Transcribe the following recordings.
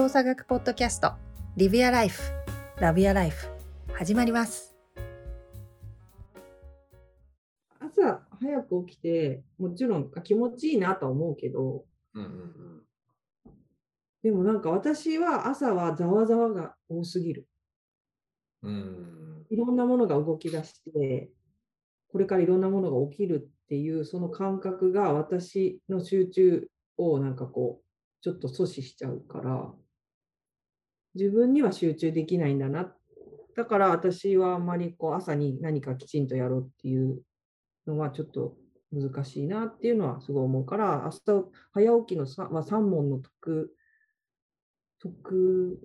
動作学ポッドキャストリビアライフラビアライフ始まります朝早く起きて、もちろん気持ちいいなとは思うけど、うんうんうん。でもなんか私は朝はざわざわが多すぎる。うんいろんなものが動き出して、これからいろんなものが起きるっていうその感覚が私の集中をなんかこう、ちょっと阻止しちゃうから、自分には集中できないんだな。だから私はあんまりこう朝に何かきちんとやろうっていうのはちょっと難しいなっていうのはすごい思うから、明日早起きのさ、まあ、3問の得、得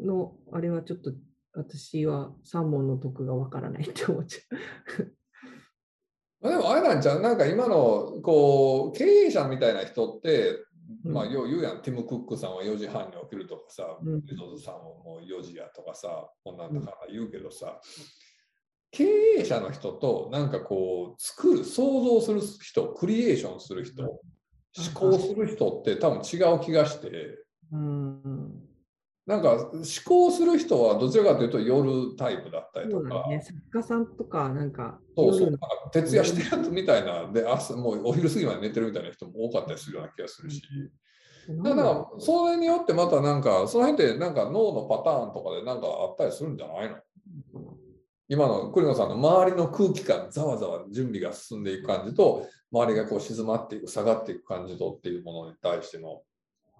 のあれはちょっと私は3問の得がわからないって思っちゃう。でもあれなんちゃう？なんか今のこう経営者みたいな人って、まあうんよう言うやん、ティム・クックさんは4時半に起きるとかさ、うん。ベゾスさんはもう4時やとかさ、こんなんだから言うけどさ、経営者の人となんかこう作る、想像する人、クリエーションする人、思考する人って多分違う気がして、うんなんか思考する人はどちらかというと夜タイプだったりとか、ね、作家さんとか、なんか、そうそう、徹夜してるやつみたいな、で、朝もうお昼過ぎまで寝てるみたいな人も多かったりするような気がするし、だからそれによってまたなんか、その辺ってなんか脳のパターンとかでなんかあったりするんじゃないの？今の栗野さんの周りの空気感、ざわざわ準備が進んでいく感じと、周りがこう静まっていく、下がっていく感じとっていうものに対しての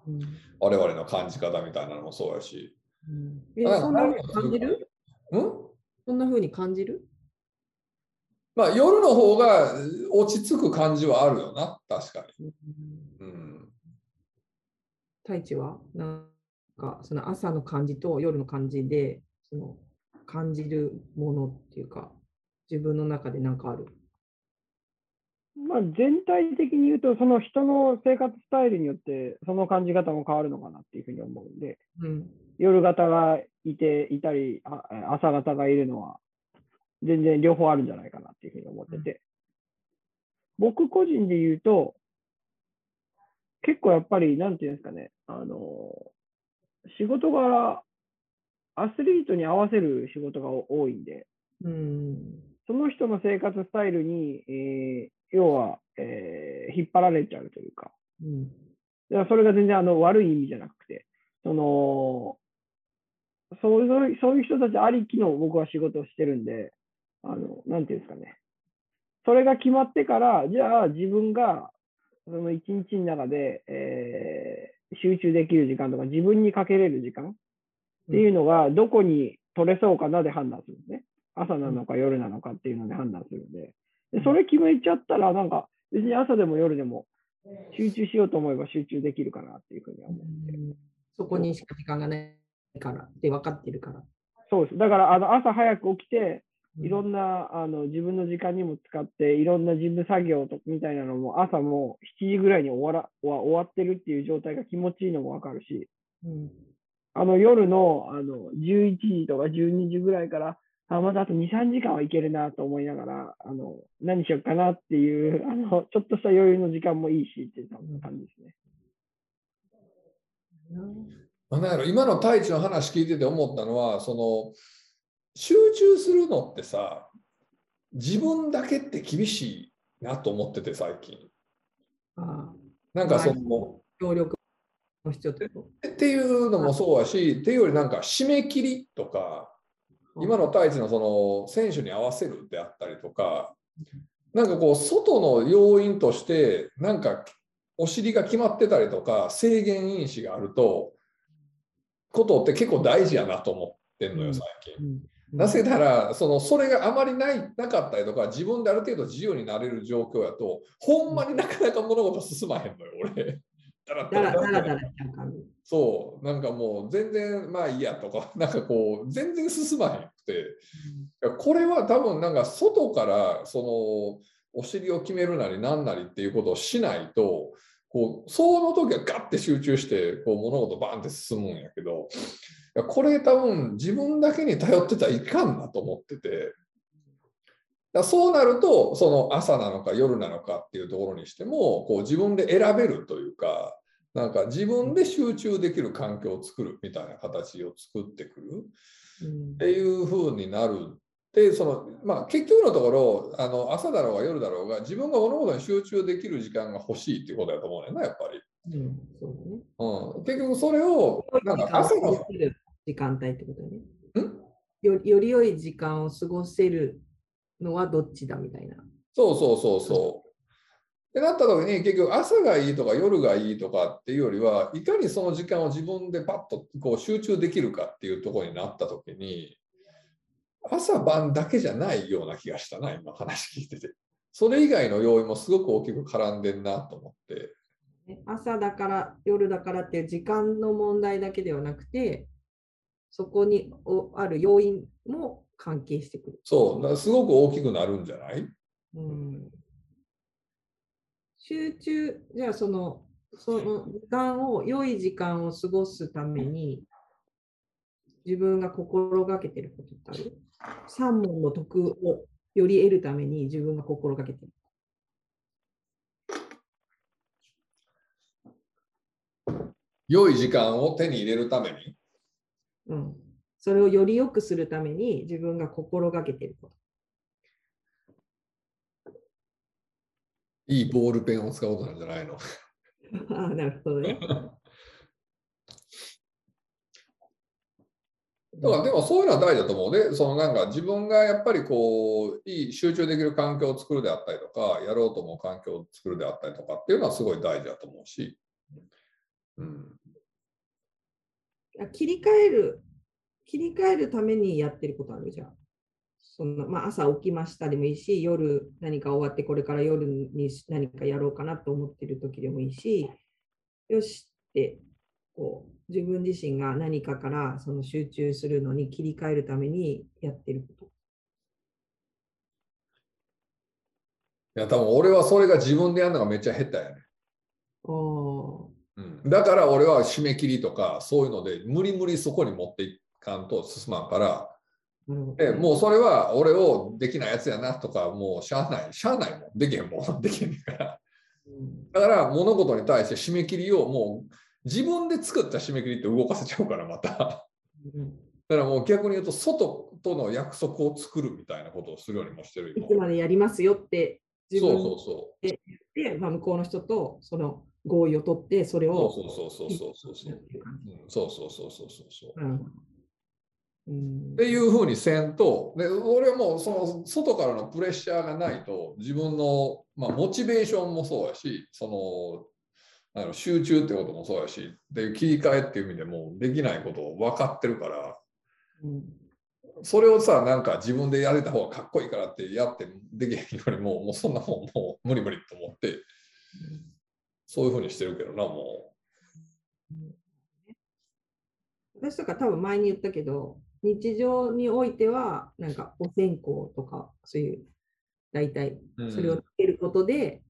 うん。我々の感じ方みたいなのもそうやし、うん。えそんな風に感じる？うん？そんな風に感じる？まあ夜の方が落ち着く感じはあるよな、確かに。うん。うん。太一は？なんか、その朝の感じと夜の感じで、その感じるものっていうか、自分の中で何かある？まあ、全体的に言うと、その人の生活スタイルによって、その感じ方も変わるのかなっていうふうに思うんで、うん。夜型がいていたり、あ朝型がいるのは、全然両方あるんじゃないかなっていうふうに思ってて、僕個人で言うと、結構やっぱり、なんていうんですかね、あの、仕事柄、アスリートに合わせる仕事が多いんで、うん。その人の生活スタイルに、えー要は、えー引っ張られちゃうというか、うん。それが全然あの悪い意味じゃなくて、そのそういうそういう人たちありきの僕は仕事をしてるんで、あのなんていうんですかね、それが決まってから、じゃあ自分がその一日の中で、えー集中できる時間とか、自分にかけれる時間っていうのが、どこに取れそうかなで判断するんですね。朝なのか夜なのかっていうので判断するんで。でそれ決めちゃったら、なんか別に朝でも夜でも集中しようと思えば集中できるかなっていうふうには思って。そこにしか時間がないからって分かってるから。そうです。だからあの朝早く起きて、いろなんなあの自分の時間にも使って、いろんな事務作業とみたいなのも朝も7時ぐらいに終わらは終わってるっていう状態が気持ちいいのもわかるし、うんあの夜のあの11時とか12時ぐらいから、あまだあと2、3時間はいけるなと思いながら、あの何しようかなっていうあの、ちょっとした余裕の時間もいいしっていう感じですね。まあなんやろ今の太一の話聞いてて思ったのはその集中するのってさ自分だけって厳しいなと思ってて最近。ああ。なんかその、協力の必要ってこっていうのもそうやしっていうよりなんか締め切りとかと今の太一のその選手に合わせるであったりとかなんかこう外の要因としてなんかお尻が決まってたりとか制限因子があるとことって結構大事やなと思ってんのよ最近。うんなぜならそのそれがあまりないなかったりとか自分である程度自由になれる状況やとほんまになかなか物事進まへんのよ俺。だらだら。だらだだらしちゃう感じ。そう。なんかもう全然まあいいやとか。なんかこう全然進まへんくて。いやこれは多分なんか外からそのお尻を決めるなりなんなりっていうことをしないとこうその時はガッて集中してこう物事バーンって進むんやけど。これ多分自分だけに頼ってたらいかんなと思っててだそうなるとその朝なのか夜なのかっていうところにしてもこう自分で選べるというかなんか自分で集中できる環境を作るみたいな形を作ってくるうんっていう風になる。でそのまあ、結局のところあの朝だろうが夜だろうが自分が物事に集中できる時間が欲しいっていうことだと思うねんなやっぱり。うん、そうだね。うん、結局それをなんか朝の時間帯ってことだね。ん？よより良い時間を過ごせるのはどっちだみたいな。そうそうそうそう。ってなった時に結局朝がいいとか夜がいいとかっていうよりはいかにその時間を自分でパッとこう集中できるかっていうところになった時に朝晩だけじゃないような気がしたな今話聞いてて。それ以外の要因もすごく大きく絡んでんなと思って。ね朝だから夜だからっていう時間の問題だけではなくて、そこにおある要因も関係してくる。そう、だからすごく大きくなるんじゃない？うん、集中、じゃあその、その時間を、良い時間を過ごすために、自分が心がけてることってある？三問の徳をより得るために自分が心がけてる。良い時間を手に入れるために？うん。それをより良くするために自分が心がけてるこいいボールペンを使うことなんじゃないの？と。ああ、なるほどね。だからでもそういうのは大事だと思うで、そのなんか自分がやっぱりこう、いい集中できる環境を作るであったりとか、やろうと思う環境を作るであったりとかっていうのはすごい大事だと思うし。うん、あ切り替える、切り替えるためにやってることあるじゃん。そんなまあ、朝起きましたでもいいし、夜何か終わってこれから夜に何かやろうかなと思ってる時でもいいし、よしってこう自分自身が何かからその集中するのに切り替えるためにやってるこいや、多分俺はそれが自分でやるのがめっちゃ下手やね。と。うん、だから俺は締め切りとかそういうので無理無理そこに持っていかんと進まんから、ああ、なるほどでもうそれは俺をできないやつやなとか、もうしゃあない、しゃあないもん、できへんもん、できへんから。うんだから物事に対して締め切りをもう自分で作った締め切りって動かせちゃうからまた。だかうんらもう逆に言うと外との約束を作るみたいなことをするようにもしてる今いつまでやりますよって自そう分そうそで、まあ、向こうの人とその合意を取って、それう。をそうそうそうそうそうそうやってる感じ。うんそうそうそうそうそうそう。うん。うんっていうふうにせんと、で俺はもうその外からのプレッシャーがないと、自分の、まあ、モチベーションもそうやし、そのなんやろ集中ってこともそうやし、で切り替えっていう意味でもうできないことを分かってるから、うん。それをさ、なんか自分でやれた方がかっこいいからってやってできへんよりも、もうそんなもんもう無理無理と思って、そういうふうにしてるけどな、も私とか多分前に言ったけど、日常においては、なんかお線香とか、そういう、大体、う。それをつけることで、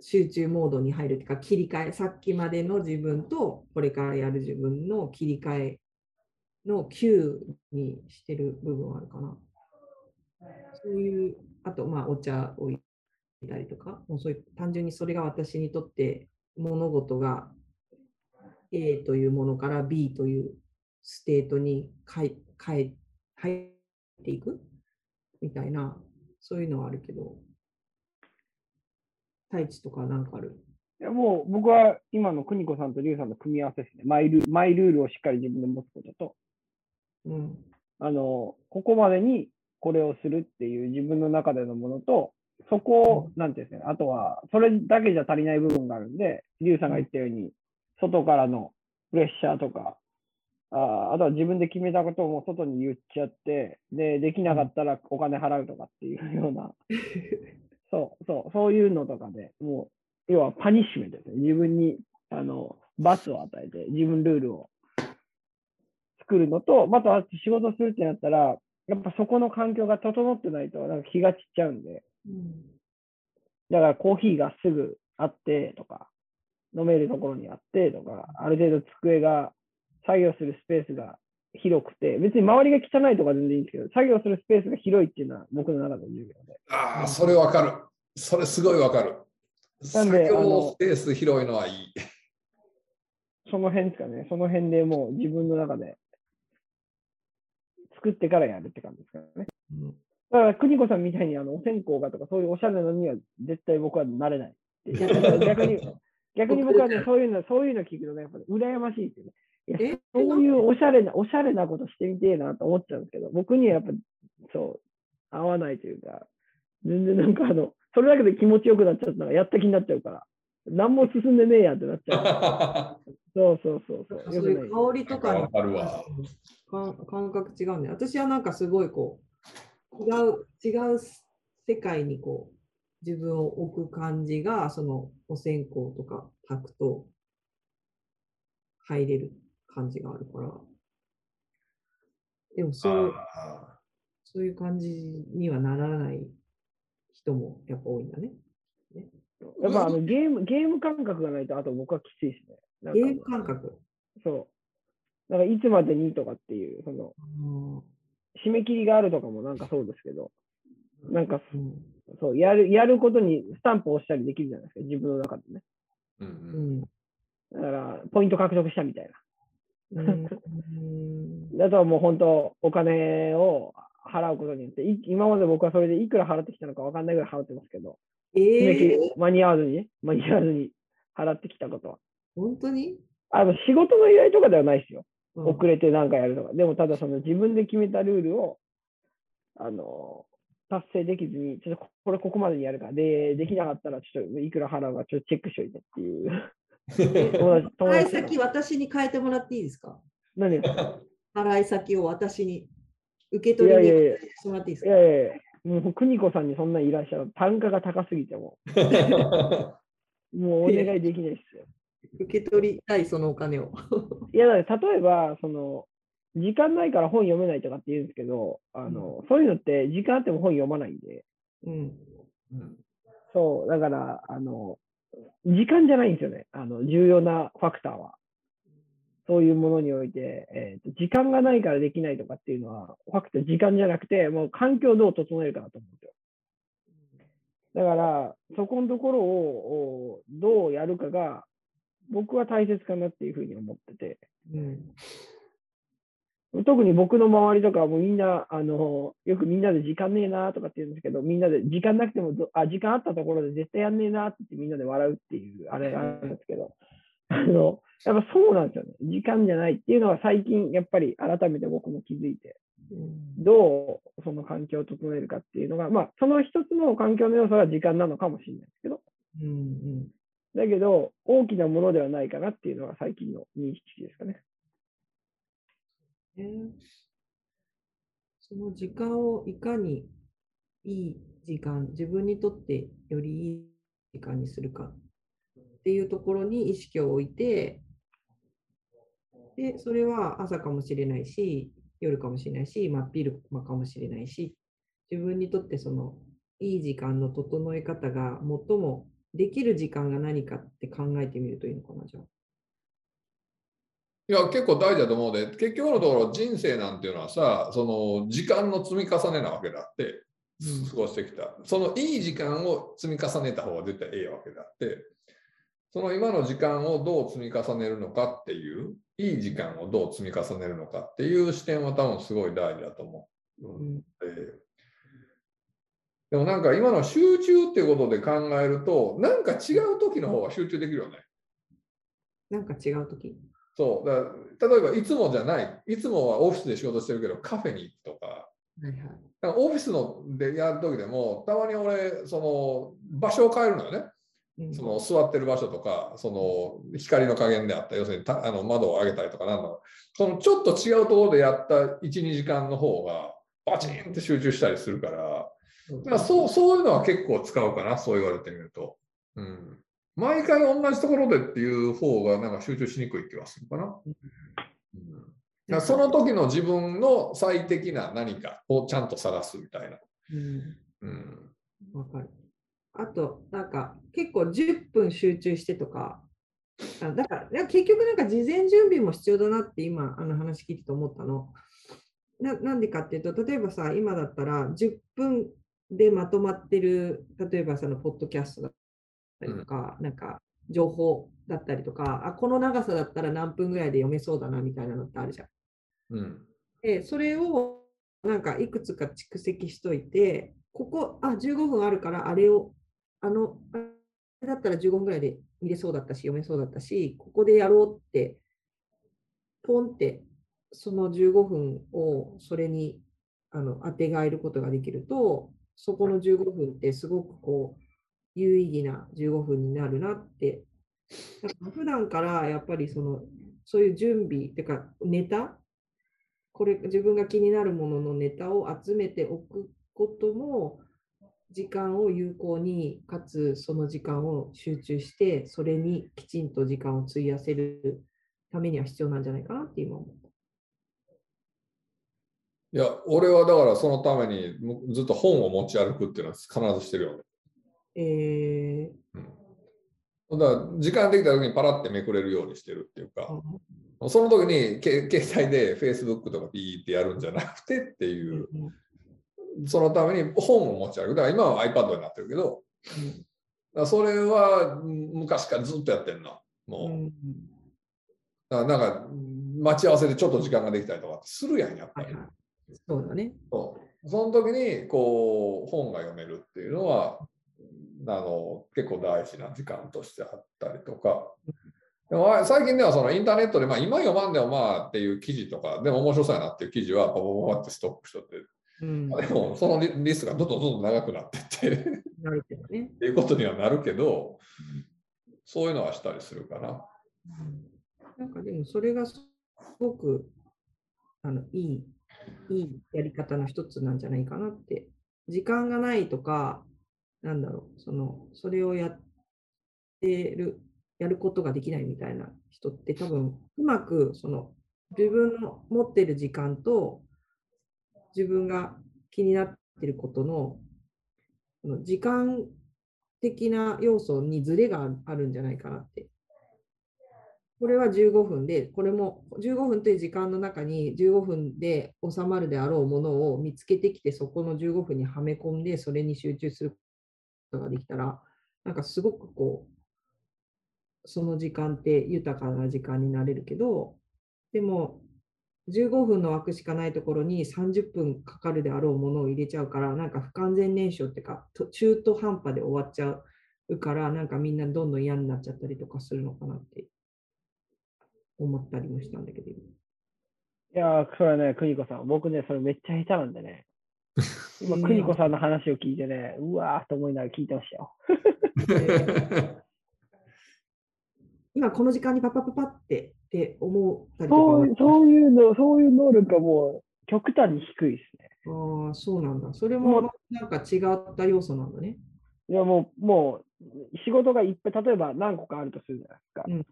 集中モードに入るっていうか、切り替え、さっきまでの自分と、これからやる自分の切り替えの Q にしてる部分はあるかな。そういう、あと、まあ、お茶を入れたりとか、もうそういう、単純にそれが私にとって物事が A というものから B というステートに変え入っていく？みたいな、そういうのはあるけど、太一とかなんかある？いやもう僕は今の邦子さんと龍さんの組み合わせですね。マイルマイルールをしっかり自分で持つことと、うん。あの、ここまでにこれをするっていう自分の中でのものと、そこを、なんていうんですかね、あとは、それだけじゃ足りない部分があるんで、龍さんが言ったように、外からのプレッシャーとか、ああとは自分で決めたことをもう外に言っちゃって、で、できなかったらお金払うとかっていうような、そう、そう、そういうのとかでもう、要はパニッシュメントですね。自分に、あの、罰を与えて、自分ルールを作るのと、またあと仕事するってなったら、やっぱそこの環境が整ってないと、なんか気が散っちゃうんで、うん。だからコーヒーがすぐあってとか、飲めるところにあってとか、ある程度机が、作業するスペースが広くて、別に周りが汚いとか全然いいんですけど、作業するスペースが広いっていうのは僕の中で重要で。ああ、それわかる。それすごいわかる。なんで作業スペース広いのはいい。その辺ですかね。その辺でもう自分の中で作ってからやるって感じですかね。うんだから、邦子さんみたいにあのお線香がとか、そういうおしゃれなのには絶対僕はなれない。逆に、逆に僕はね、そういうの、そういうの聞くとね、やっぱり羨ましいってね。そういうおしゃれな、おしゃれなことしてみてえなと思っちゃうんですけど、僕にはやっぱ、そう、合わないというか、全然なんかあの、それだけで気持ちよくなっちゃったら、やった気になっちゃうから、何も進んでねえやってなっちゃう。そうそうそうそう。そういいう香りとか感感覚違うんで、私はなんかすごいこう、違う、違う世界にこう、自分を置く感じが、そのお線香とか炊くと入れる感じがあるから。でもそう、あそういう感じにはならない人もやっぱ多いんだね。やっぱあのゲーム、ゲーム感覚がないと、あと僕はきついですね。ゲーム感覚。そう。なんかいつまでにとかっていう、その、締め切りがあるとかもなんかそうですけど、なんかうんそう、やる、やることにスタンプを押したりできるじゃないですか、自分の中でね。ーうんううんんだから、ポイント獲得したみたいな。だともう本当、お金を払うことによって、い今まで僕はそれでいくら払ってきたのか分かんないぐらい払ってますけど、えり間に合わずにね、間に合わずに払ってきたことは。本当に、あの、仕事の依頼とかではないですよ。うん遅れてなんかやるとか。でも、ただその自分で決めたルールを、あの、達成できずに、ちょっとここれここまでにやるから、で、できなかったらちょっといくら払うかちょっとチェックしといてっていう。払い達先私に変えてもらっていいですか？何？払い先を私に受け取りにいやいやいやしてもらっていいですいか？やいやいや、もう邦子さんにそんないらっしゃる。単価が高すぎても、もうお願いできないですよ。受け取りたいそのお金を。いや、だから例えば、その、時間ないから本読めないとかって言うんですけど、あの、そういうのって時間あっても本読まないんで、うん。うんそう、だから、あの、時間じゃないんですよね。あの、重要なファクターは。そういうものにおいて、えーと、時間がないからできないとかっていうのは、ファクター、時間じゃなくて、もう環境をどう整えるかだと思うんですよ。だから、そこのところをどうやるかが、僕は大切かなっていうふうに思ってて、うん。特に僕の周りとかはもうみんな、あの、よくみんなで時間ねえなとかって言うんですけど、みんなで時間なくてもど、あ、時間あったところで絶対やんねえなって言ってみんなで笑うっていう、あれがあるんですけど、あの、やっぱそうなんですよね。時間じゃないっていうのは最近、やっぱり改めて僕も気づいて、うん。どうその環境を整えるかっていうのが、まあ、その一つの環境の要素は時間なのかもしれないですけど、うん。だけど、大きなものではないかなっていうのが最近の認識ですかね。ねその時間をいかにいい時間、自分にとってよりいい時間にするかっていうところに意識を置いて、で、それは朝かもしれないし、夜かもしれないし、真っ昼間かもしれないし、自分にとってそのいい時間の整え方が最もできる時間が何かって考えてみるといいのかな、じゃあ。いや、結構大事だと思うで、結局のところ人生なんていうのはさ、その時間の積み重ねなわけであって、うん過ごしてきた。そのいい時間を積み重ねた方が絶対ええわけであって、その今の時間をどう積み重ねるのかっていう、いい時間をどう積み重ねるのかっていう視点は多分すごい大事だと思う。ううんんででもなんか今の集中っていうことで考えると、なんか違う時の方が集中できるよね。なんか違うとき。そう。だから例えばいつもじゃない、いつもはオフィスで仕事してるけど、カフェに行くとか、はいはい。かオフィスのでやる時でも、たまに俺、その場所を変えるのよね。うん。その座ってる場所とか、その光の加減であった、要するにたあの窓を上げたりとかなんだそのちょっと違うところでやった1、2時間の方が、バチンって集中したりするから、そうまあ、そうそういうのは結構使うかな、そう言われてみると。うん、毎回同じところでっていう方がなんか集中しにくい気がするかな。うんその時の自分の最適な何かをちゃんと探すみたいな。うんうん、わかる。あと、なんか結構10分集中してとか、あだから結局なんか事前準備も必要だなって今あの話聞いてて思ったの。ななんでかっていうと、例えばさ、今だったら10分でまとまってる、例えばそのポッドキャストだったりとか、なんか情報だったりとか、あこの長さだったら何分ぐらいで読めそうだなみたいなのってあるじゃん。うん。で、それをなんかいくつか蓄積しといて、ここ、あ、15分あるから、あれを、あの、あれだったら15分ぐらいで見れそうだったし、読めそうだったし、ここでやろうって、ポンって、その15分をそれにあの当てがえることができると、そこの15分ってすごくこう、有意義な15分になるなって。だから普段からやっぱりその、そういう準備、っていうかネタ？これ自分が気になるもののネタを集めておくことも時間を有効にかつその時間を集中してそれにきちんと時間を費やせるためには必要なんじゃないかなって今思った。いや、俺はだからそのためにずっと本を持ち歩くっていうのは必ずしてるよね。えだから時間できた時にパラってめくれるようにしてるっていうか、ーその時にけ携帯で Facebook とかピーってやるんじゃなくてっていう、そのために本を持ち歩く。だから今は iPad になってるけど、だからそれはうん昔からずっとやってんな。もう。うんだからなんか待ち合わせでちょっと時間ができたりとかするやん、やっぱり。はいはいそうだね。そうその時にこう本が読めるっていうのはあの結構大事な時間としてあったりとか。でもあ最近ではそのインターネットで、まあ、今読まんでもまあっていう記事とか、でも面白そうやなっていう記事はパパパパってストックしとって、うん、でもそのリリストがどんどんどんどん長くなってってっなるけどね。て いうことにはなるけど、そういうのはしたりするかな。なんかでもそれがすごくあのいい、いいやり方の一つなんじゃないかなって。時間がないとか、なんだろう、その、それをやってる、やることができないみたいな人って多分、うまくその自分の持ってる時間と自分が気になってることのその時間的な要素にズレがあるんじゃないかなって。これは15分で、これも15分という時間の中に15分で収まるであろうものを見つけてきて、そこの15分にはめ込んで、それに集中することができたら、なんかすごくこう、その時間って豊かな時間になれるけど、でも、15分の枠しかないところに30分かかるであろうものを入れちゃうから、なんか不完全燃焼っていうか、と中途半端で終わっちゃうから、なんかみんなどんどん嫌になっちゃったりとかするのかなって思ったりもしたんだけど。いやー、それはね、邦子さん、僕ね、それめっちゃ下手なんでね。今、うん邦子さんの話を聞いてね、うわーと思いながら聞いてましたよ。今この時間にパパパパってって思ったりとかはそういうそういうの、そういう能力がもう極端に低いですね。ああ、そうなんだ。それもなんか違った要素なんだね。いやもう、もう、仕事がいっぱい、例えば何個かあるとするじゃないですか。うん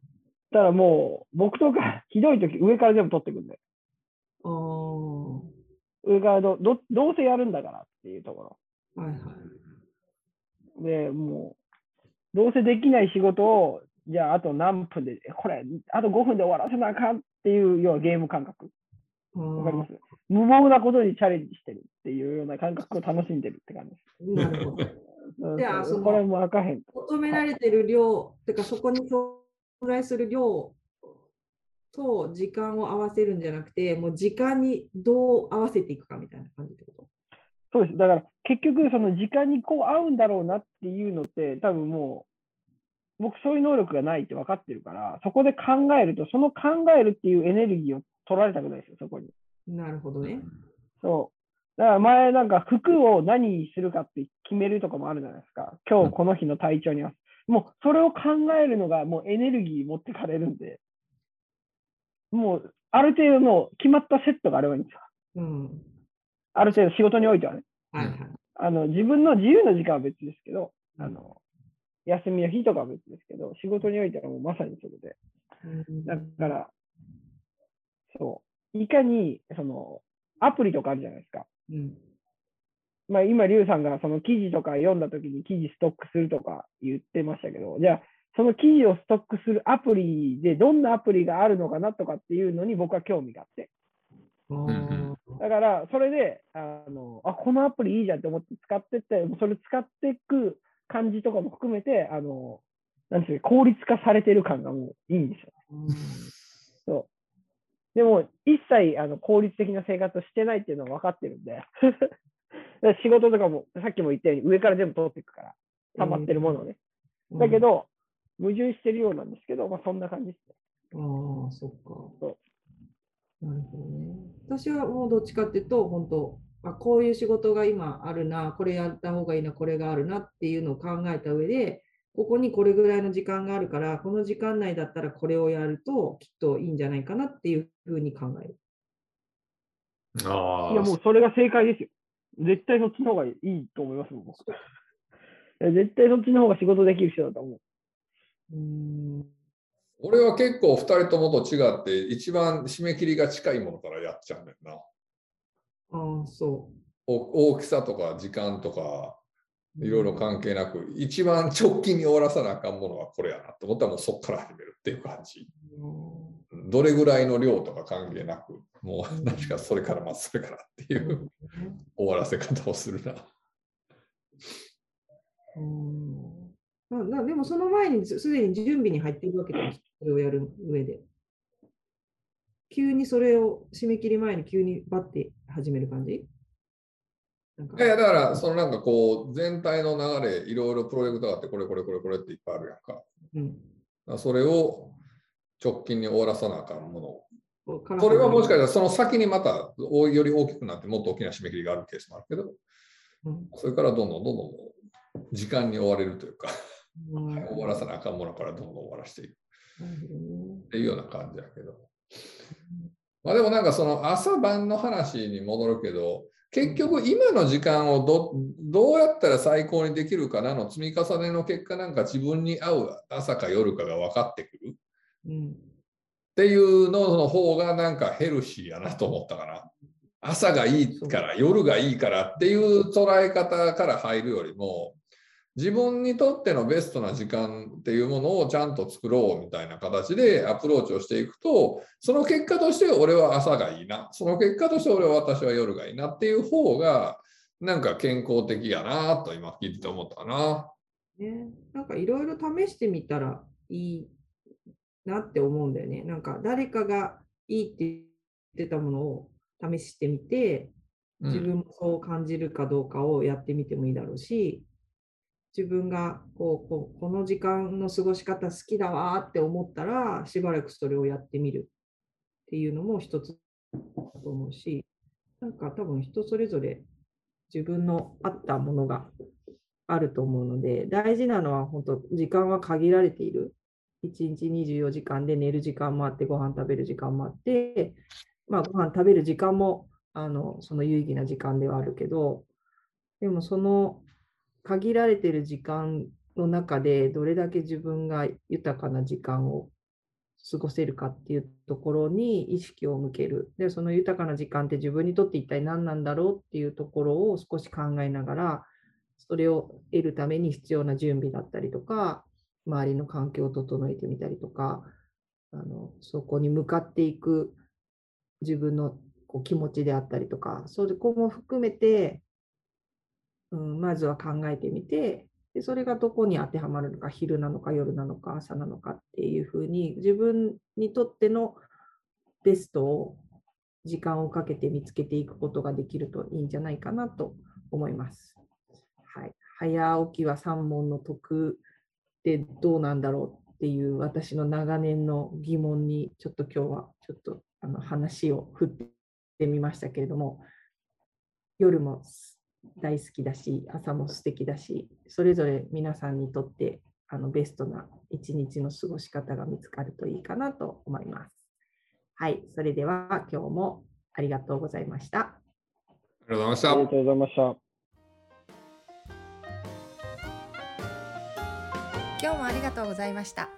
たらもう、僕とか、ひどい時上から全部取ってくんで。ああ、は上からどどどうせやるんだからっていうとこいはい。ろ。で、もう、どうせできない仕事を、じゃああと何分で、これ、あと5分で終わらせなあかんっていうようなゲーム感覚。あわかりまーす無謀なことにチャレンジしてるっていうような感覚を楽しんでるって感じです。なるほど。う んじゃあそのこれもあかへん。求められてる量、てかそこに存在する量と時間を合わせるんじゃなくて、もう時間にどう合わせていくかみたいな感じってこと？そうです。だから結局その時間にこう合うんだろうなっていうのって多分もう僕そういう能力がないって分かってるからそこで考えるとその考えるっていうエネルギーを取られたくないですよそこに。なるほどね。そう。だから前なんか服を何にするかって決めるとかもあるじゃないですか。今日この日の体調に合わせもうそれを考えるのがもうエネルギー持ってかれるんで、もうある程度の決まったセットがあればいいんですよ。うん。ある程度仕事においてはね。はいはい。あの自分の自由な時間は別ですけど、あの休みの日とかは別ですけど、仕事においてはもうまさにそれで。うんだから、そう、いかにそのアプリとかあるじゃないですか。うんまあ、今、リュウさんがその記事とか読んだときに記事ストックするとか言ってましたけど、じゃあ、その記事をストックするアプリでどんなアプリがあるのかなとかっていうのに僕は興味があって。だから、それで、あの、あ、このアプリいいじゃんって思って使ってって、それ使っていく感じとかも含めて、あの、なんていうか効率化されてる感がもういいんですよ。そう。でも、一切あの効率的な生活をしてないっていうのは分かってるんで、仕事とかも、さっきも言ったように上から全部取っていくから、溜まってるものをね。うんだけ、ど、矛盾してるようなんですけど、まあそんな感じですね。ああ、そっか。そなるほどね。私はもうどっちかっていうと、本当あ、こういう仕事が今あるな、これやった方がいいな、これがあるなっていうのを考えた上で、ここにこれぐらいの時間があるから、この時間内だったらこれをやるときっといいんじゃないかなっていうふうに考える。あいや、もうそれが正解ですよ。絶対そっちの方がいいと思います、僕。絶対そっちの方が仕事できる人だと思う。うーん。俺は結構2人ともと違って一番締め切りが近いものからやっちゃうんだよな。ああ、そお大きさとか時間とかう。いろいろ関係なく一番直近に終わらさなあかんものはこれやなと思ったらもうそこから始めるっていう感じ。うんどれぐらいの量とか関係なくもう何かそれからまあそれからっていう終わらせ方をするな。うんまあなでもその前にすすでに準備に入っているわけです。それをやる上で。急にそれを締め切り前に急にバッて始める感じ？いやだからそのなんかこう全体の流れいろいろプロジェクトがあってこれこれこれこれっていっぱいあるやんか。うん。それを直近に終わらさなあかんものそれはもしかしたらその先にまたおより大きくなってもっと大きな締め切りがあるケースもあるけど、うん。それからどんどんどんどん時間に追われるというか、うん。終わらさなあかんものからどんどん終わらしていく。っていうような感じだけど。まあでもなんかその朝晩の話に戻るけど、結局今の時間をどどうやったら最高にできるかなの積み重ねの結果なんか自分に合う朝か夜かが分かってくる。うん。っていうのの方がなんかヘルシーやなと思ったかな。朝がいいから夜がいいからっていう捉え方から入るよりも自分にとってのベストな時間っていうものをちゃんと作ろうみたいな形でアプローチをしていくとその結果として俺は朝がいいなその結果として俺は私は夜がいいなっていう方がなんか健康的やなと今聞いてて思ったな。ね、なんかいろいろ試してみたらいいなって思うんだよね。なんか誰かがいいって言ってたものを試してみて、うん自分もそう感じるかどうかをやってみてもいいだろうし、自分がこうこうこの時間の過ごし方好きだわって思ったら、しばらくそれをやってみるっていうのも一つだと思うし、なんか多分人それぞれ自分の合ったものがあると思うので、大事なのは本当、時間は限られている。1日24時間で寝る時間もあって、ご飯食べる時間もあって、まあ、ご飯食べる時間もあのその有意義な時間ではあるけど、でもその限られてる時間の中で、どれだけ自分が豊かな時間を過ごせるかっていうところに意識を向ける。で、その豊かな時間って自分にとって一体何なんだろうっていうところを少し考えながら、それを得るために必要な準備だったりとか、周りの環境を整えてみたりとか、あのそこに向かっていく自分のこう気持ちであったりとか、そこも含めて、うん、まずは考えてみてで、それがどこに当てはまるのか、昼なのか夜なのか朝なのかっていうふうに、自分にとってのベストを時間をかけて見つけていくことができるといいんじゃないかなと思います。はい、早起きは三問の得ってどうなんだろうっていう私の長年の疑問にちょっと今日はちょっとあの話を振ってみましたけれども夜も大好きだし朝も素敵だしそれぞれ皆さんにとってあのベストな一日の過ごし方が見つかるといいかなと思います。はい、それでは今日もありがとうございました。ありがとうございましたあり。がとうございました。今日もありがとうございました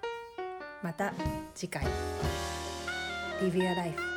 また次回 Live Your Life